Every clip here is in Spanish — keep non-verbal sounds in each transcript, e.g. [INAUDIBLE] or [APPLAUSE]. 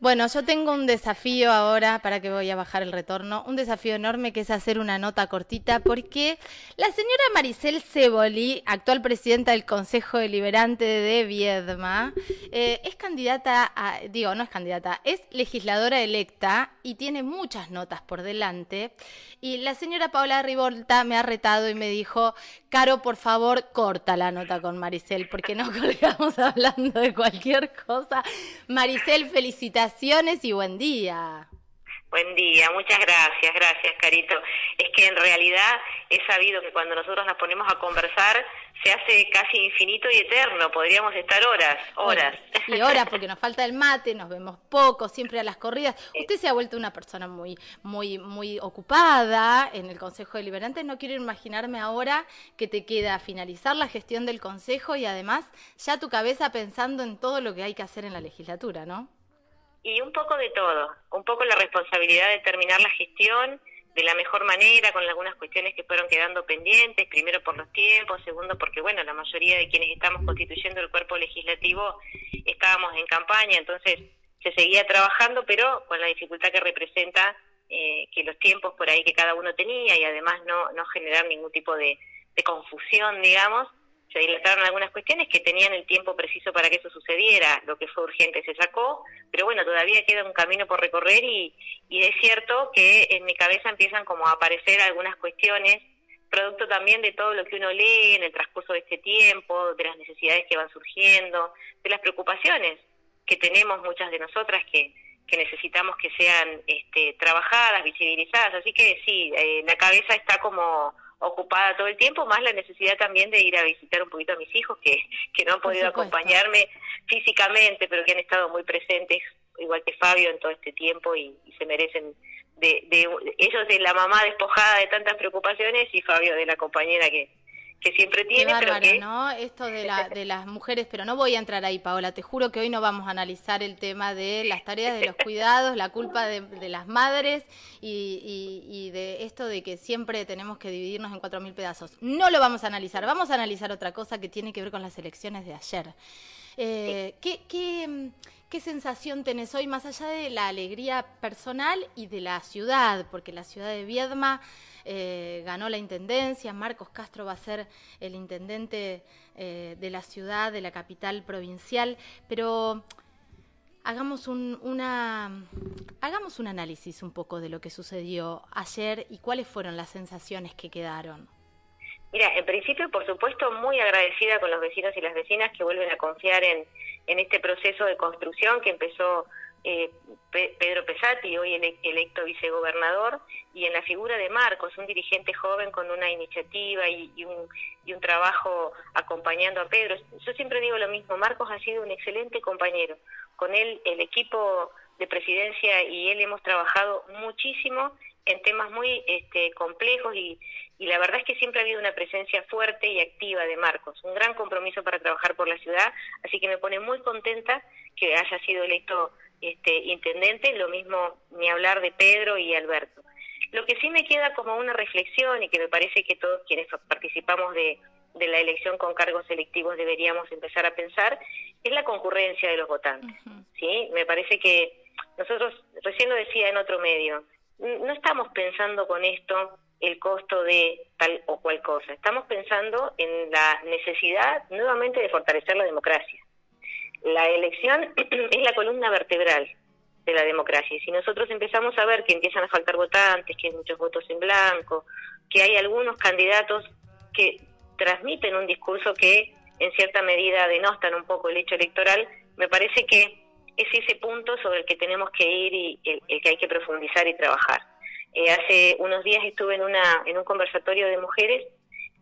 Bueno, yo tengo un desafío ahora, para que voy a bajar el retorno, un desafío enorme que es hacer una nota cortita, porque la señora Maricel Ceboli, actual presidenta del Consejo Deliberante de Viedma, eh, es candidata, a, digo, no es candidata, es legisladora electa y tiene muchas notas por delante. Y la señora Paula Rivolta me ha retado y me dijo, Caro, por favor, corta la nota con Maricel, porque no [LAUGHS] colgamos hablando de cualquier cosa. Maricel, felicitaciones y buen día. Buen día, muchas gracias, gracias Carito. Es que en realidad he sabido que cuando nosotros nos ponemos a conversar se hace casi infinito y eterno, podríamos estar horas, horas. y horas porque [LAUGHS] nos falta el mate, nos vemos poco, siempre a las corridas. Usted se ha vuelto una persona muy, muy, muy ocupada en el Consejo Deliberante. No quiero imaginarme ahora que te queda finalizar la gestión del Consejo y además ya tu cabeza pensando en todo lo que hay que hacer en la legislatura, ¿no? Y un poco de todo, un poco la responsabilidad de terminar la gestión de la mejor manera, con algunas cuestiones que fueron quedando pendientes, primero por los tiempos, segundo porque, bueno, la mayoría de quienes estamos constituyendo el cuerpo legislativo estábamos en campaña, entonces se seguía trabajando, pero con la dificultad que representa eh, que los tiempos por ahí que cada uno tenía y además no, no generar ningún tipo de, de confusión, digamos, se dilataron algunas cuestiones que tenían el tiempo preciso para que eso sucediera, lo que fue urgente se sacó, pero bueno, todavía queda un camino por recorrer y, y es cierto que en mi cabeza empiezan como a aparecer algunas cuestiones, producto también de todo lo que uno lee en el transcurso de este tiempo, de las necesidades que van surgiendo, de las preocupaciones que tenemos muchas de nosotras que, que necesitamos que sean este, trabajadas, visibilizadas, así que sí, eh, la cabeza está como ocupada todo el tiempo, más la necesidad también de ir a visitar un poquito a mis hijos que, que no han podido acompañarme físicamente, pero que han estado muy presentes, igual que Fabio, en todo este tiempo y, se merecen de, de, ellos de la mamá despojada de tantas preocupaciones y Fabio de la compañera que, que siempre tiene. Qué bárbaro, ¿no? Esto de, la, [LAUGHS] de las mujeres, pero no voy a entrar ahí, Paola. Te juro que hoy no vamos a analizar el tema de las tareas de los cuidados, la culpa de, las madres y, y, de esto de que siempre tenemos que dividirnos en cuatro mil pedazos. No lo vamos a analizar. Vamos a analizar otra cosa que tiene que ver con las elecciones de ayer. Eh, ¿qué, qué, qué sensación tenés hoy, más allá de la alegría personal y de la ciudad? Porque la ciudad de Viedma eh, ganó la intendencia, Marcos Castro va a ser el intendente eh, de la ciudad, de la capital provincial, pero hagamos un, una, hagamos un análisis un poco de lo que sucedió ayer y cuáles fueron las sensaciones que quedaron. Mira, en principio, por supuesto, muy agradecida con los vecinos y las vecinas que vuelven a confiar en, en este proceso de construcción que empezó eh, Pedro Pesati, hoy electo vicegobernador, y en la figura de Marcos, un dirigente joven con una iniciativa y, un, y un trabajo acompañando a Pedro. Yo siempre digo lo mismo, Marcos ha sido un excelente compañero. Con él, el equipo de presidencia y él hemos trabajado muchísimo en temas muy este, complejos y, y la verdad es que siempre ha habido una presencia fuerte y activa de Marcos, un gran compromiso para trabajar por la ciudad, así que me pone muy contenta que haya sido electo este, intendente, lo mismo ni hablar de Pedro y Alberto. Lo que sí me queda como una reflexión y que me parece que todos quienes participamos de, de la elección con cargos selectivos deberíamos empezar a pensar es la concurrencia de los votantes. ¿sí? Me parece que nosotros, recién lo decía en otro medio, no estamos pensando con esto el costo de tal o cual cosa, estamos pensando en la necesidad nuevamente de fortalecer la democracia la elección [CLEARS THROAT] es la columna vertebral de la democracia. Y si nosotros empezamos a ver que empiezan a faltar votantes, que hay muchos votos en blanco, que hay algunos candidatos que transmiten un discurso que en cierta medida denostan un poco el hecho electoral, me parece que es ese punto sobre el que tenemos que ir y el, que hay que profundizar y trabajar. Eh, hace unos días estuve en, una, en un conversatorio de mujeres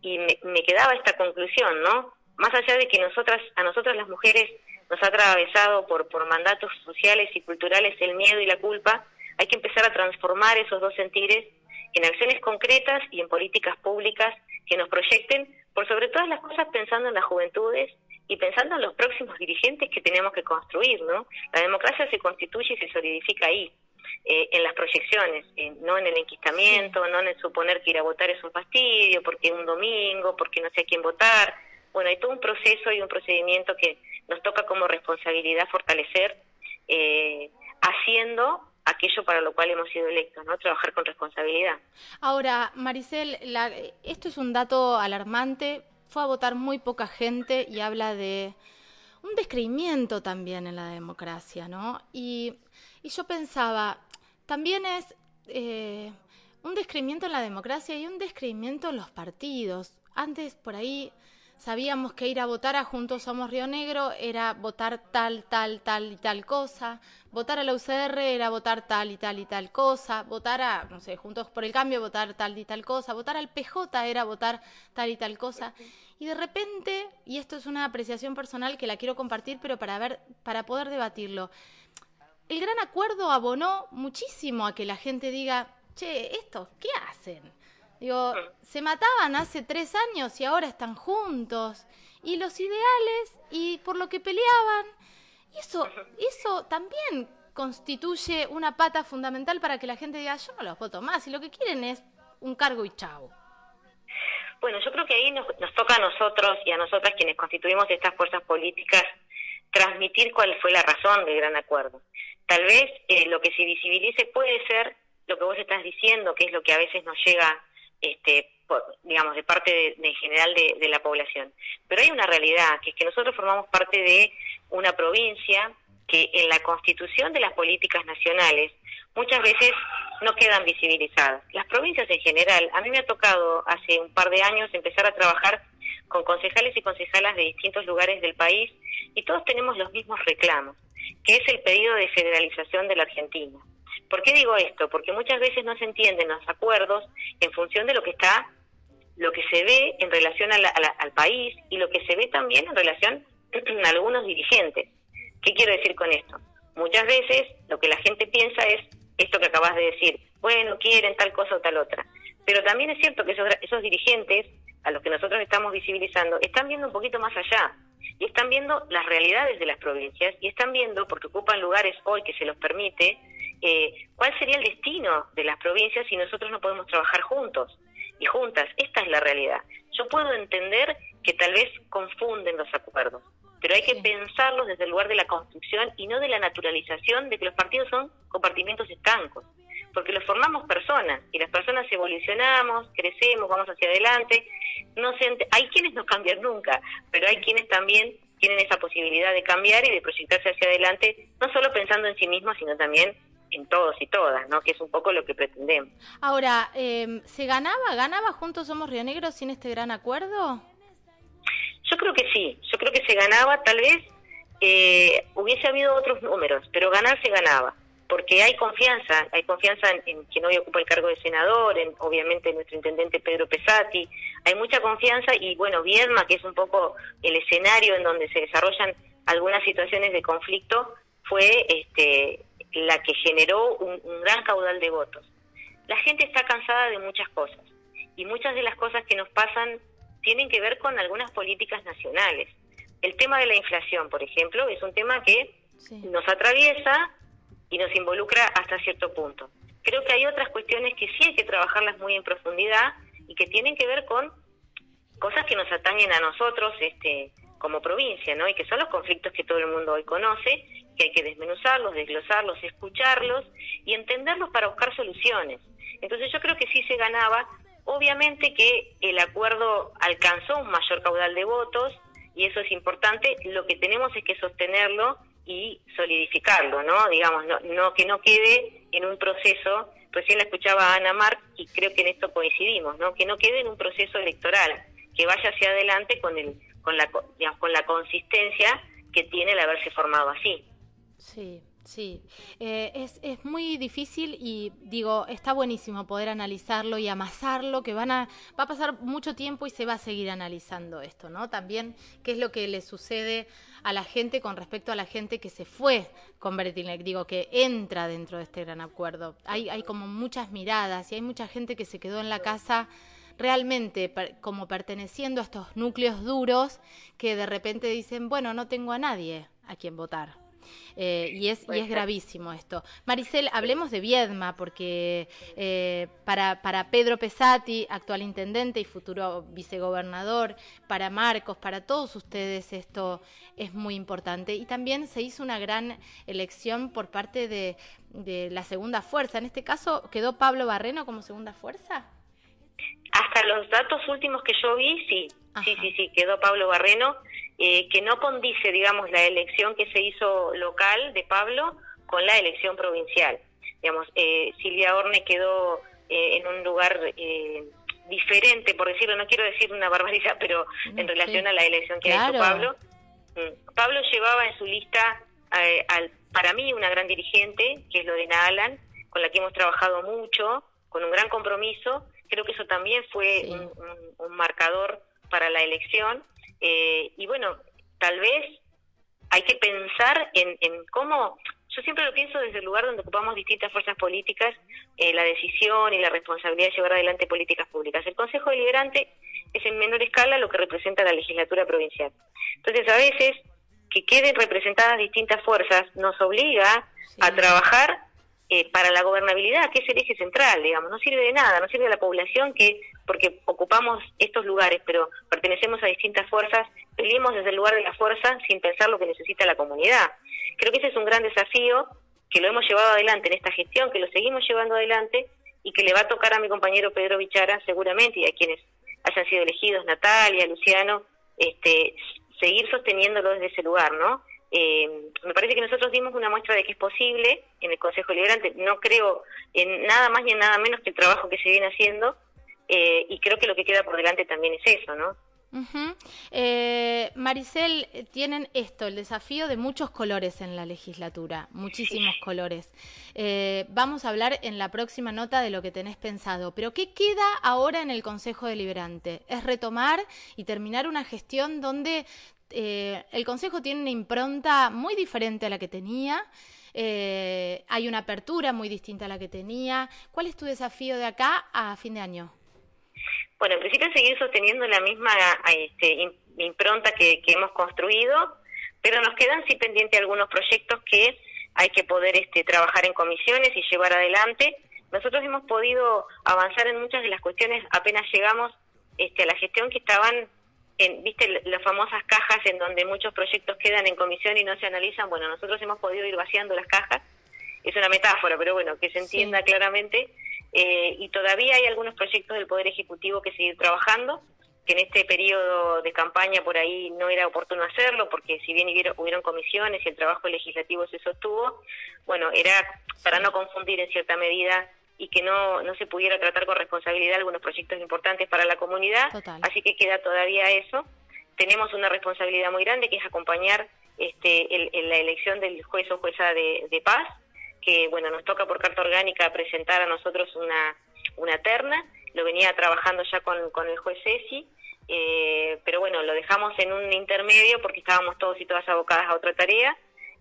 y me, quedaba esta conclusión, ¿no? Más allá de que nosotras, a nosotras las mujeres nos ha atravesado por, por mandatos sociales y culturales el miedo y la culpa, hay que empezar a transformar esos dos sentires en acciones concretas y en políticas públicas que nos proyecten, por sobre todas las cosas pensando en las juventudes y pensando en los próximos dirigentes que tenemos que construir, ¿no? La democracia se constituye y se solidifica ahí, eh, en las proyecciones, eh, no en el enquistamiento, no en el suponer que ir a votar es un fastidio, porque un domingo, porque no sé a quién votar. Bueno, hay todo un proceso y un procedimiento que nos toca como responsabilidad fortalecer, eh, haciendo aquello para lo cual hemos sido electos, ¿no? Trabajar con responsabilidad. Ahora, Maricel, esto es un dato alarmante. Fue a votar muy poca gente y habla de un descreimiento también en la democracia, ¿no? Y, yo pensaba, también es eh, un descreimiento en la democracia y un descreimiento en los partidos. Antes por ahí sabíamos que ir a votar a Juntos Somos Río Negro era votar tal, tal, tal y tal cosa, votar a la UCR era votar tal y tal y tal cosa, votar a, no sé, Juntos por el Cambio, votar tal y tal cosa, votar al PJ era votar tal y tal cosa. Y de repente, y esto es una apreciación personal que la quiero compartir, pero para ver, para poder debatirlo, el gran acuerdo abonó muchísimo a que la gente diga, che, esto, ¿qué hacen? Digo, se mataban hace tres años y ahora están juntos. Y los ideales y por lo que peleaban. Y eso, eso también constituye una pata fundamental para que la gente diga, yo no los voto más. Y lo que quieren es un cargo y chau. Bueno, yo creo que ahí nos, toca a nosotros y a nosotras quienes constituimos estas fuerzas políticas transmitir cuál fue la razón del gran acuerdo. Tal vez eh, lo que se visibilice puede ser lo que vos estás diciendo, que es lo que a veces nos llega este, digamos, de parte de, general de, la población. Pero hay una realidad, que es que nosotros formamos parte de una provincia que en la constitución de las políticas nacionales muchas veces no quedan visibilizadas. Las provincias en general, a mí me ha tocado hace un par de años empezar a trabajar con concejales y concejalas de distintos lugares del país y todos tenemos los mismos reclamos, que es el pedido de federalización de la Argentina. ¿Por qué digo esto? Porque muchas veces no se entienden los acuerdos en función de lo que está, lo que se ve en relación al país y lo que se ve también en relación [CLEARS THROAT] a algunos dirigentes. ¿Qué quiero decir con esto? Muchas veces lo que la gente piensa es esto que acabas de decir, bueno, quieren tal cosa o tal otra. Pero también es cierto que esos, esos dirigentes, a los que nosotros estamos visibilizando, están viendo un poquito más allá y están viendo las realidades de las provincias y están viendo, porque ocupan lugares hoy que se los permite, eh, cuál sería el destino de las provincias si nosotros no podemos trabajar juntos y juntas. Esta es la realidad. Yo puedo entender que tal vez confunden los acuerdos, pero hay que pensarlos desde el lugar de la construcción y no de la naturalización de que los partidos son compartimentos estancos, porque los formamos personas y las personas evolucionamos, crecemos, vamos hacia adelante. No hay quienes no cambian nunca, pero hay quienes también tienen esa posibilidad de cambiar y de proyectarse hacia adelante, no solo pensando en sí mismos, sino también en todos y todas, ¿no? Que es un poco lo que pretendemos. Ahora, eh, ¿se ganaba, ganaba Juntos Somos Río Negro sin este gran acuerdo? Yo creo que sí, yo creo que se ganaba, tal vez eh, hubiese habido otros números, pero ganar se ganaba, porque hay confianza, hay confianza en, quien hoy ocupa el cargo de senador, en obviamente nuestro intendente Pedro Pesati, hay mucha confianza y bueno, Viedma, que es un poco el escenario en donde se desarrollan algunas situaciones de conflicto, fue este la que generó un, gran caudal de votos. La gente está cansada de muchas cosas y muchas de las cosas que nos pasan tienen que ver con algunas políticas nacionales. El tema de la inflación, por ejemplo, es un tema que nos atraviesa y nos involucra hasta cierto punto. Creo que hay otras cuestiones que sí hay que trabajarlas muy en profundidad y que tienen que ver con cosas que nos atañen a nosotros este, como provincia, ¿no? Y que son los conflictos que todo el mundo hoy conoce que hay que desmenuzarlos, desglosarlos, escucharlos y entenderlos para buscar soluciones. Entonces yo creo que sí se ganaba, obviamente que el acuerdo alcanzó un mayor caudal de votos y eso es importante, lo que tenemos es que sostenerlo y solidificarlo, ¿no? Digamos, no, no que no quede en un proceso, recién la escuchaba Ana Marc y creo que en esto coincidimos, ¿no? Que no quede en un proceso electoral, que vaya hacia adelante con el con la digamos, con la consistencia que tiene el haberse formado así. Sí, sí. Eh, es, es, muy difícil y digo, está buenísimo poder analizarlo y amasarlo, que van a, va a pasar mucho tiempo y se va a seguir analizando esto, ¿no? También qué es lo que le sucede a la gente con respecto a la gente que se fue con Bertilnek, digo, que entra dentro de este gran acuerdo. Hay, hay como muchas miradas y hay mucha gente que se quedó en la casa realmente como perteneciendo a estos núcleos duros que de repente dicen, bueno, no tengo a nadie a quien votar. Eh, y, es, y es gravísimo esto. Maricel, hablemos de Viedma, porque eh, para, para Pedro Pesati, actual intendente y futuro vicegobernador, para Marcos, para todos ustedes esto es muy importante. Y también se hizo una gran elección por parte de, de la segunda fuerza. En este caso, ¿quedó Pablo Barreno como segunda fuerza? Hasta los datos últimos que yo vi, sí, sí, sí, sí, quedó Pablo Barreno, eh, que no condice, digamos, la elección que se hizo local de Pablo con la elección provincial. Digamos, eh, Silvia Orne quedó eh, en un lugar diferente, por decirlo, no quiero decir una barbaridad, [LAUGHS] pero en relación a la elección que hizo Pablo. Mm, Pablo llevaba en su lista, al, para mí, una gran dirigente, que es Lorena Alan, con la que hemos trabajado mucho, con un gran compromiso, Creo que eso también fue un, marcador para la elección. Eh, y bueno, tal vez hay que pensar en, cómo, yo siempre lo pienso desde el lugar donde ocupamos distintas fuerzas políticas, eh, la decisión y la responsabilidad de llevar adelante políticas públicas. El Consejo Deliberante es en menor escala lo que representa la legislatura provincial. Entonces, a veces, que queden representadas distintas fuerzas nos obliga a trabajar eh, para la gobernabilidad, que es el eje central, digamos, no sirve de nada, no sirve a la población que, porque ocupamos estos lugares, pero pertenecemos a distintas fuerzas, peleemos desde el lugar de la fuerza sin pensar lo que necesita la comunidad. Creo que ese es un gran desafío que lo hemos llevado adelante en esta gestión, que lo seguimos llevando adelante y que le va a tocar a mi compañero Pedro Vichara seguramente y a quienes hayan sido elegidos, Natalia, Luciano, este, seguir sosteniéndolo desde ese lugar, ¿no? Eh, me parece que nosotros dimos una muestra de que es posible en el Consejo Liberante. No creo en nada más ni en nada menos que el trabajo que se viene haciendo eh, y creo que lo que queda por delante también es eso, ¿no? eh, Maricel, tienen esto, el desafío de muchos colores en la legislatura, muchísimos colores. Eh, vamos a hablar en la próxima nota de lo que tenés pensado, pero ¿qué queda ahora en el Consejo Deliberante? Es retomar y terminar una gestión donde eh, el Consejo tiene una impronta muy diferente a la que tenía. Eh, hay una apertura muy distinta a la que tenía. ¿Cuál es tu desafío de acá a fin de año? Bueno, en principio seguir sosteniendo la misma este, impronta que, hemos construido, pero nos quedan sí pendientes algunos proyectos que hay que poder este, trabajar en comisiones y llevar adelante. Nosotros hemos podido avanzar en muchas de las cuestiones apenas llegamos este, a la gestión que estaban viste las famosas cajas en donde muchos proyectos quedan en comisión y no se analizan, bueno, nosotros hemos podido ir vaciando las cajas, es una metáfora, pero bueno, que se entienda claramente, eh, y todavía hay algunos proyectos del Poder Ejecutivo que seguir trabajando, que en este periodo de campaña por ahí no era oportuno hacerlo, porque si bien hubieron comisiones y el trabajo legislativo se sostuvo, bueno, era para no confundir en cierta medida y que no, no se pudiera tratar con responsabilidad algunos proyectos importantes para la comunidad. Así que queda todavía eso. Tenemos una responsabilidad muy grande que es acompañar este, el, la elección del juez o jueza de, paz, que bueno, nos toca por carta orgánica presentar a nosotros una, una terna. Lo venía trabajando ya con, con el juez Ceci. Eh, pero bueno, lo dejamos en un intermedio porque estábamos todos y todas abocadas a otra tarea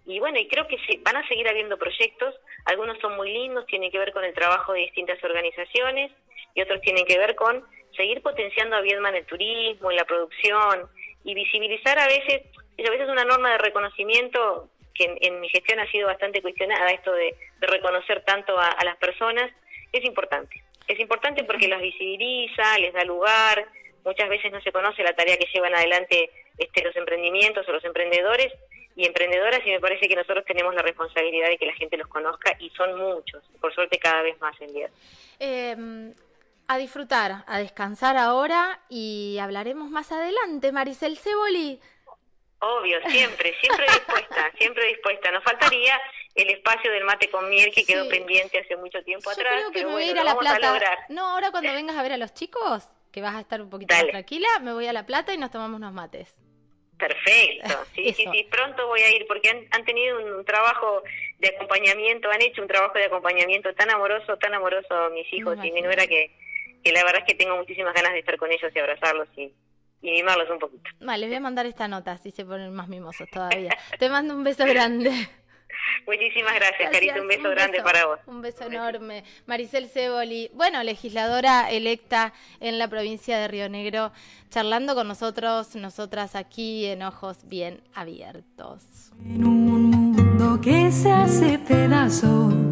y bueno, y creo que van a seguir habiendo proyectos, algunos son muy lindos, tienen que ver con el trabajo de distintas organizaciones y otros tienen que ver con seguir potenciando a Viedma en el turismo, en la producción y visibilizar a veces, a veces una norma de reconocimiento que en, mi gestión ha sido bastante cuestionada, esto de, reconocer tanto a, las personas, es importante. Es importante porque las visibiliza, les da lugar, muchas veces no se conoce la tarea que llevan adelante este, los emprendimientos o los emprendedores y emprendedoras y me parece que nosotros tenemos la responsabilidad de que la gente los conozca y son muchos, por suerte cada vez más en día. Em, a disfrutar, a descansar ahora y hablaremos más adelante, Maricel Ceboli. Obvio, siempre, siempre [LAUGHS] dispuesta, siempre dispuesta. Nos faltaría el espacio del mate con miel que quedó pendiente hace mucho tiempo atrás. Creo que me voy a ir a La Plata. no, ahora cuando vengas a ver a los chicos, que vas a estar un poquito más tranquila, me voy a La Plata y nos tomamos unos mates. Perfecto, [LAUGHS] sí, sí, sí, pronto voy a ir porque han, tenido un, trabajo de acompañamiento, han hecho un trabajo de acompañamiento tan amoroso, tan amoroso mis hijos y mi nuera que, que la verdad es que tengo muchísimas ganas de estar con ellos y abrazarlos y, y mimarlos un poquito. Vale, les voy a mandar esta nota, así se ponen más mimosos todavía. Te mando un beso grande. [LAUGHS] Muchísimas gracias, Carita. Un beso grande para vos. Un beso enorme. Maricel Ceboli, bueno, legisladora electa en la provincia de Río Negro, charlando con nosotros, nosotras aquí en Ojos Bien Abiertos. En un mundo que se hace pedazo